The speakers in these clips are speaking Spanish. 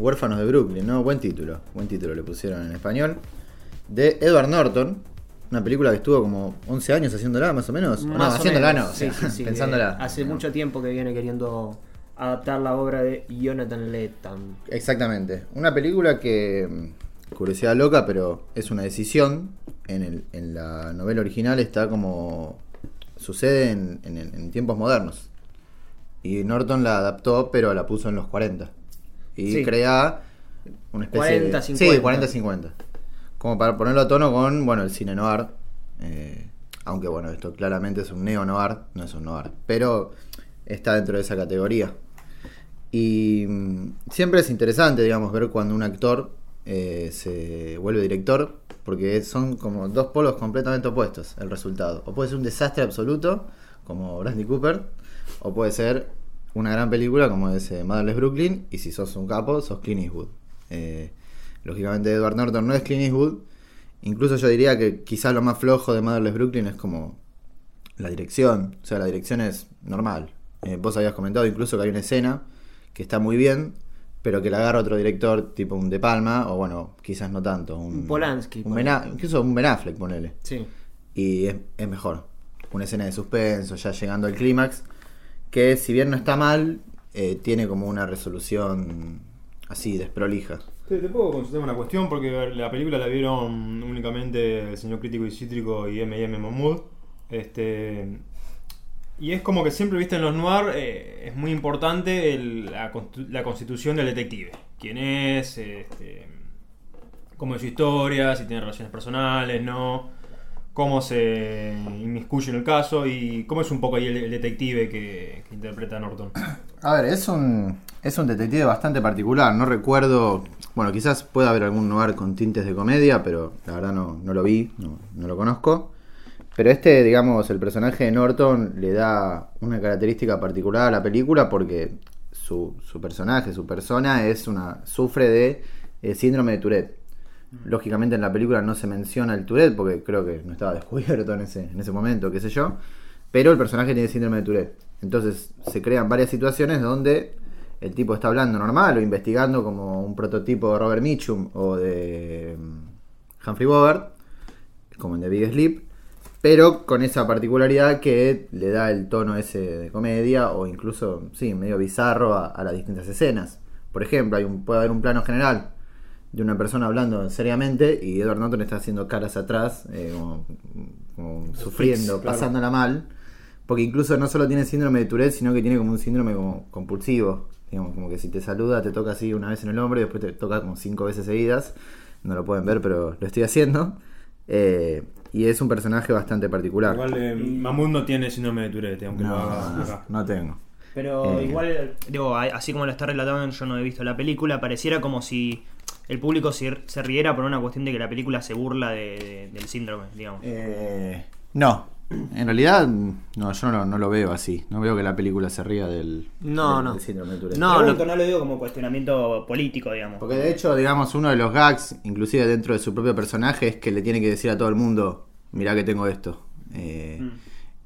Huérfanos de Brooklyn, ¿no? Buen título, buen título le pusieron en español. De Edward Norton, una película que estuvo como 11 años haciéndola, más o menos. O no, Más o haciéndola menos. no, Sí, o sea, sí, sí, pensándola. que Hace No. mucho tiempo que viene queriendo adaptar la obra de Jonathan Letton. Exactamente. Una película que, mm, curiosidad loca, pero es una decisión. En, el- en la novela original está como sucede en, en- en tiempos modernos. Y Norton la adaptó, pero la puso en los 40. Y Sí. crea una especie 40, de... 50. Sí, 40-50. Como para ponerlo a tono con, bueno, el cine noir. eh, aunque, bueno, esto claramente es un neo-noir, no es un noir. Pero está dentro de esa categoría. Y mm, siempre es interesante, digamos, ver cuando un actor eh, se vuelve director, porque son como dos polos completamente opuestos el resultado. O puede ser un desastre absoluto, como Bradley Cooper, o puede ser una gran película como es eh, Motherless Brooklyn, y si sos un capo, sos Clint Eastwood. Eh, lógicamente Edward Norton no es Clint Eastwood, incluso yo diría que quizás lo más flojo de Motherless Brooklyn es como la dirección, o sea, la dirección es normal. Eh, vos habías comentado incluso que hay una escena que está muy bien, pero que la agarra otro director, tipo un De Palma, o bueno, quizás no tanto. Un, Un Polanski, Un. Ben A- incluso un Ben Affleck, ponele. Sí. Y es, es mejor. Una escena de suspenso, ya llegando al clímax, que si bien no está mal, eh, tiene como una resolución así, desprolija. Te, puedo consultar una cuestión porque la película la vieron únicamente el señor crítico y cítrico y M&M Mahmoud. Este, y es como que siempre, viste, en los noir eh, es muy importante la, la constitución del detective. Quién es, este, cómo es su historia, si tiene relaciones personales, no, cómo se inmiscuye en el caso y cómo es un poco ahí el, detective que, interpreta Norton. A ver, es un, es un detective bastante particular. No recuerdo. Bueno, quizás pueda haber algún lugar con tintes de comedia, pero la verdad no, no lo vi, no, no lo conozco. Pero este, digamos, el personaje de Norton le da una característica particular a la película porque su, su personaje, su persona, es una sufre de eh, síndrome de Tourette. Lógicamente en la película no se menciona el Tourette porque creo que no estaba descubierto en ese, en ese momento, qué sé yo. Pero el personaje tiene síndrome de Tourette. Entonces se crean varias situaciones donde el tipo está hablando normal o investigando como un prototipo de Robert Mitchum o de mm, Humphrey Bogart, como en The Big Sleep, pero con esa particularidad que le da el tono ese de comedia o incluso, sí, medio bizarro a, las distintas escenas. Por ejemplo, puede haber un plano general de una persona hablando seriamente y Edward Norton está haciendo caras atrás, eh, como, como sufriendo, claro. pasándola mal. Porque incluso no solo tiene síndrome de Tourette, sino que tiene como un síndrome como compulsivo. Digamos, como que si te saluda, te toca así una vez en el hombro y después te toca como cinco veces seguidas. No lo pueden ver, pero lo estoy haciendo. Eh, y es un personaje bastante particular. Igual eh, Mahmoud no tiene síndrome de Tourette, aunque lo no, haga acá. no tengo. Pero Eh. igual, digo, así como lo está relatando, yo no he visto la película, pareciera como si el público se, se riera por una cuestión de que la película se burla de- de- del síndrome, digamos. Eh, no, en realidad no, yo no, no lo veo así. No veo que la película se ría del, No, del- no. del síndrome de Tourette. No, Pregunto, lo- no lo digo como cuestionamiento político, digamos. Porque de hecho, digamos, uno de los gags, inclusive dentro de su propio personaje, es que le tiene que decir a todo el mundo, mirá que tengo esto. Eh, Mm.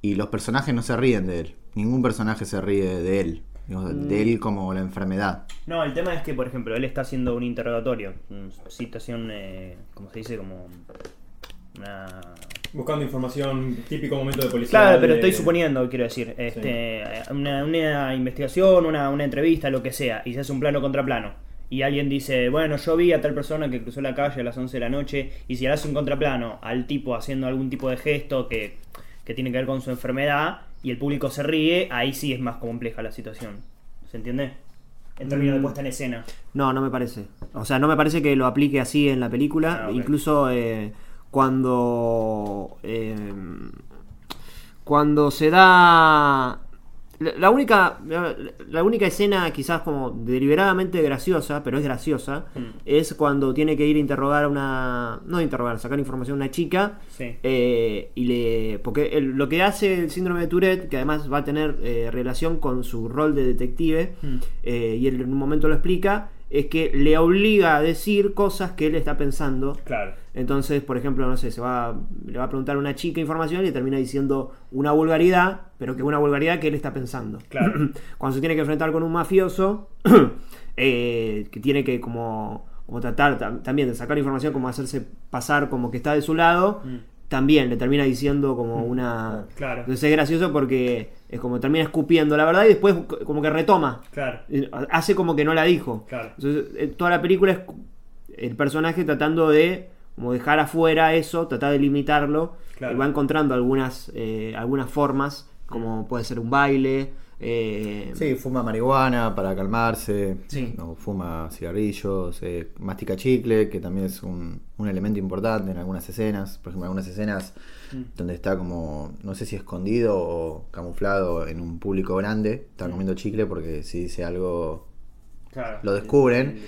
Y los personajes no se ríen de él. Ningún personaje se ríe de él. Digamos, Mm. De él como la enfermedad. No, el tema es que, por ejemplo, él está haciendo un interrogatorio, una situación, eh, ¿cómo se dice? Como una... Buscando información, típico momento de policía. Claro, pero de- estoy suponiendo, quiero decir, este, una, una investigación, una, una entrevista, lo que sea, y se hace un plano contra plano. Y alguien dice, bueno, yo vi a tal persona que cruzó la calle a las 11 de la noche, y si le hace un contraplano al tipo haciendo algún tipo de gesto que, que tiene que ver con su enfermedad, y el público se ríe, ahí sí es más compleja la situación. ¿Se entiende? En términos de Mm. puesta en escena. No, no me parece. O sea, no me parece que lo aplique así en la película. Ah. Incluso eh, cuando. eh, cuando se da. La, única. La, la única escena, quizás como deliberadamente graciosa, pero es graciosa, Mm. es cuando tiene que ir a interrogar a una. No interrogar, sacar información a una chica. Sí. Eh, y le porque el- lo que hace el síndrome de Tourette que además va a tener eh, relación con su rol de detective Mm. eh, y él en un momento lo explica es que le obliga a decir cosas que él está pensando Claro. entonces por ejemplo no sé se va le va a preguntar a una chica información y termina diciendo una vulgaridad pero que una vulgaridad que él está pensando Claro. cuando se tiene que enfrentar con un mafioso eh, que tiene que como, como tratar tam- también de sacar información, como hacerse pasar como que está de su lado, Mm. También le termina diciendo como una... Claro. Entonces es gracioso porque es como termina escupiendo la verdad y después como que retoma. Claro. Hace como que no la dijo. Claro. Entonces, eh, toda la película es el personaje tratando de como dejar afuera eso, tratar de limitarlo Claro. y va encontrando algunas eh, algunas formas como puede ser un baile eh, Sí, fuma marihuana para calmarse. Sí. O fuma cigarrillos, eh, mastica chicle, que también es un, un elemento importante en algunas escenas. Por ejemplo, en algunas escenas donde está como, no sé si escondido o camuflado en un público grande, está comiendo chicle porque si dice algo Claro. lo descubren.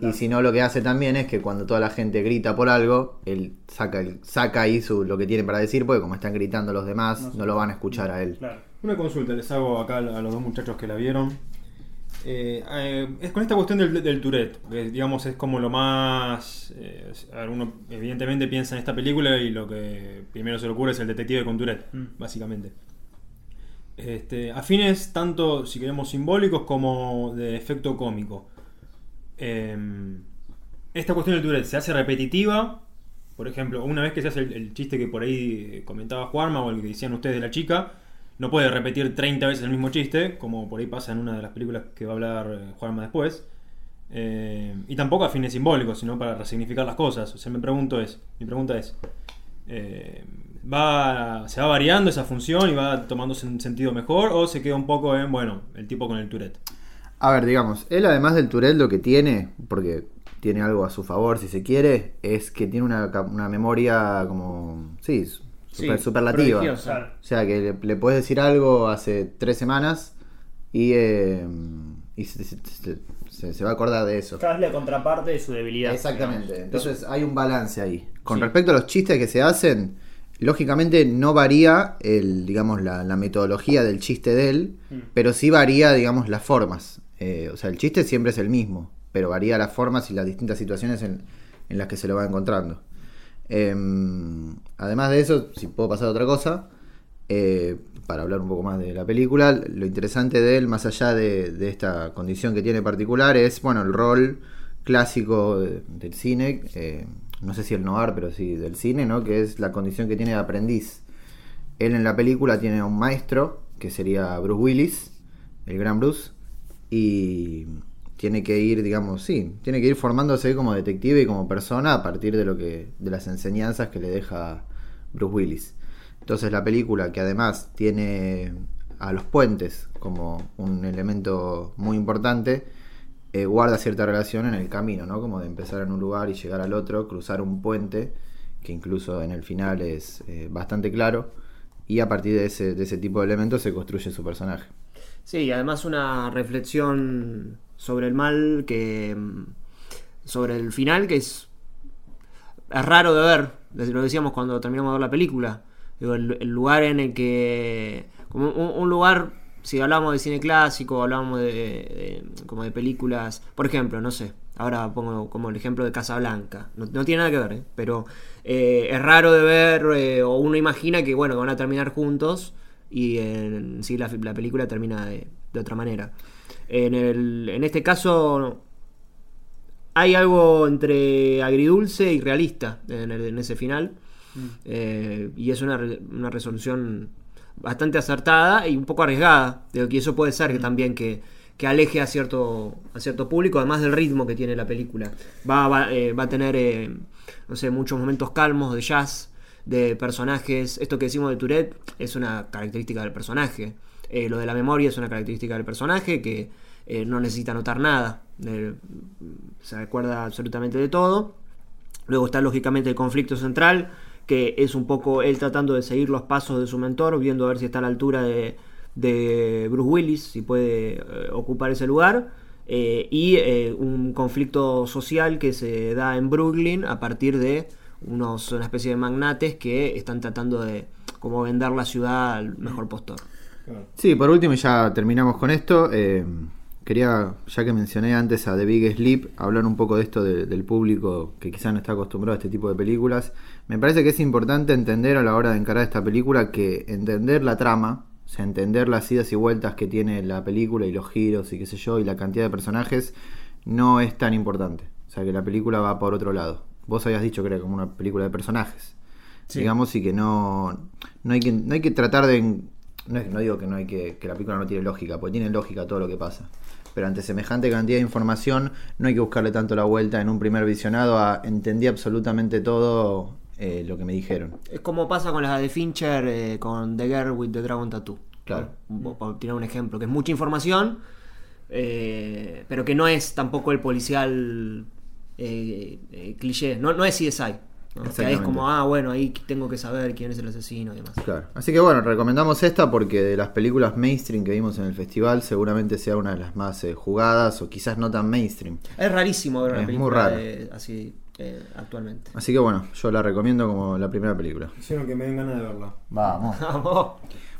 Y si no, lo que hace también es que cuando toda la gente grita por algo, él saca, saca ahí su, lo que tiene para decir, porque como están gritando los demás, no, lo van a escuchar a él. Claro. Una consulta les hago acá a los dos muchachos que la vieron. Eh, eh, es con esta cuestión del, del Tourette, que digamos es como lo más... eh, uno evidentemente piensa en esta película y lo que primero se le ocurre es el detective con Tourette, Mm. básicamente. Este, a fines tanto, si queremos, simbólicos como de efecto cómico. Eh, esta cuestión del Tourette se hace repetitiva. Por ejemplo, una vez que se hace el, el chiste que por ahí comentaba Juanma o el que decían ustedes de la chica, no puede repetir 30 veces el mismo chiste, como por ahí pasa en una de las películas que va a hablar eh, Juanma después. Eh, y tampoco a fines simbólicos, sino para resignificar las cosas. O sea, me pregunto es, mi pregunta es, eh, ¿va, ¿se va variando esa función y va tomándose un sentido mejor o se queda un poco en, bueno, el tipo con el Tourette? A ver, digamos, él además del Tourette lo que tiene, porque tiene algo a su favor si se quiere, es que tiene una, una memoria como, sí, super- Sí, superlativa. prodigiosa. O sea, que le, le puedes decir algo hace tres semanas y, eh, y se, se- se- va a acordar de eso. Cada la contraparte de su debilidad. Exactamente. Entonces hay un balance ahí. Con Sí. respecto a los chistes que se hacen, lógicamente no varía el, digamos, la, la metodología del chiste de él, Mm. pero sí varía, digamos, las formas. Eh, o sea, el chiste siempre es el mismo, pero varía las formas y las distintas situaciones en, en las que se lo va encontrando. Em, además de eso, si puedo pasar a otra cosa, eh, para hablar un poco más de la película, lo interesante de él, más allá de, esta condición que tiene particular, es bueno el rol clásico de- del cine, eh, no sé si el noir, pero sí del cine, ¿no? que es la condición que tiene de aprendiz. Él en la película tiene a un maestro, que sería Bruce Willis, el gran Bruce, y tiene que ir, digamos, sí, tiene que ir formándose como detective y como persona a partir de lo que, de las enseñanzas que le deja Bruce Willis. Entonces la película, que además tiene a los puentes como un elemento muy importante, eh, guarda cierta relación en el camino, ¿no? Como de empezar en un lugar y llegar al otro, cruzar un puente, que incluso en el final es eh, bastante claro, y a partir de ese, de ese tipo de elementos se construye su personaje. Sí, además una reflexión sobre el mal que. mm, sobre el final que es. es raro de ver. Lo decíamos cuando terminamos de ver la película. Digo, el, lugar en el que. como un, lugar. Si hablamos de cine clásico, hablamos de, como de películas. Por ejemplo, no sé. Ahora pongo como el ejemplo de Casablanca. No, no tiene nada que ver, ¿eh? pero eh, es raro de ver. eh, o uno imagina que, bueno, van a terminar juntos y en sí la, la película termina de, de otra manera. En, el, en este caso hay algo entre agridulce y realista en, el- en ese final. Eh, y es una, una resolución bastante acertada y un poco arriesgada. De que eso puede ser que también que, que aleje a cierto a cierto público además del ritmo que tiene la película. Va, va, eh, va a tener eh, no sé muchos momentos calmos de jazz de personajes. Esto que decimos de Tourette es una característica del personaje. Eh, lo de la memoria es una característica del personaje que eh, no necesita notar nada. Eh, se recuerda absolutamente de todo. Luego está lógicamente el conflicto central, que es un poco él tratando de seguir los pasos de su mentor, viendo a ver si está a la altura de, de Bruce Willis, si puede ocupar ese lugar. Y un conflicto social que se da en Brooklyn a partir de unos, una especie de magnates que están tratando de como vender la ciudad al mejor postor. Sí, por último, y ya terminamos con esto. eh, quería, ya que mencioné antes a The Big Sleep, hablar un poco de esto de- del público que quizás no está acostumbrado a este tipo de películas. Me parece que es importante entender a la hora de encarar esta película que entender la trama, o sea, entender las idas y vueltas que tiene la película y los giros y qué sé yo, y la cantidad de personajes, no es tan importante. O sea, que la película va por otro lado. Vos habías dicho que era como una película de personajes. Sí. Digamos, y que no, no, hay que no hay que tratar de... No, no digo que, no hay que, que la película no tiene lógica, porque tiene lógica todo lo que pasa. Pero ante semejante cantidad de información, no hay que buscarle tanto la vuelta en un primer visionado a entendí absolutamente todo eh, lo que me dijeron. Es como pasa con las de Fincher eh, con The Girl with the Dragon Tattoo. Claro. Por tirar un ejemplo, que es mucha información, eh, pero que no es tampoco el policial cliché. No, no es CSI. ¿No? Que ahí es como, ah, bueno, ahí tengo que saber quién es el asesino y demás. Claro. Así que bueno, recomendamos esta porque de las películas mainstream que vimos en el festival, seguramente sea una de las más eh, jugadas o quizás no tan mainstream. Es rarísimo ver una Es muy película raro. de- así eh, actualmente. Así que bueno, yo la recomiendo como la primera película. Hicieron que me den ganas de verla. Vamos. Vamos.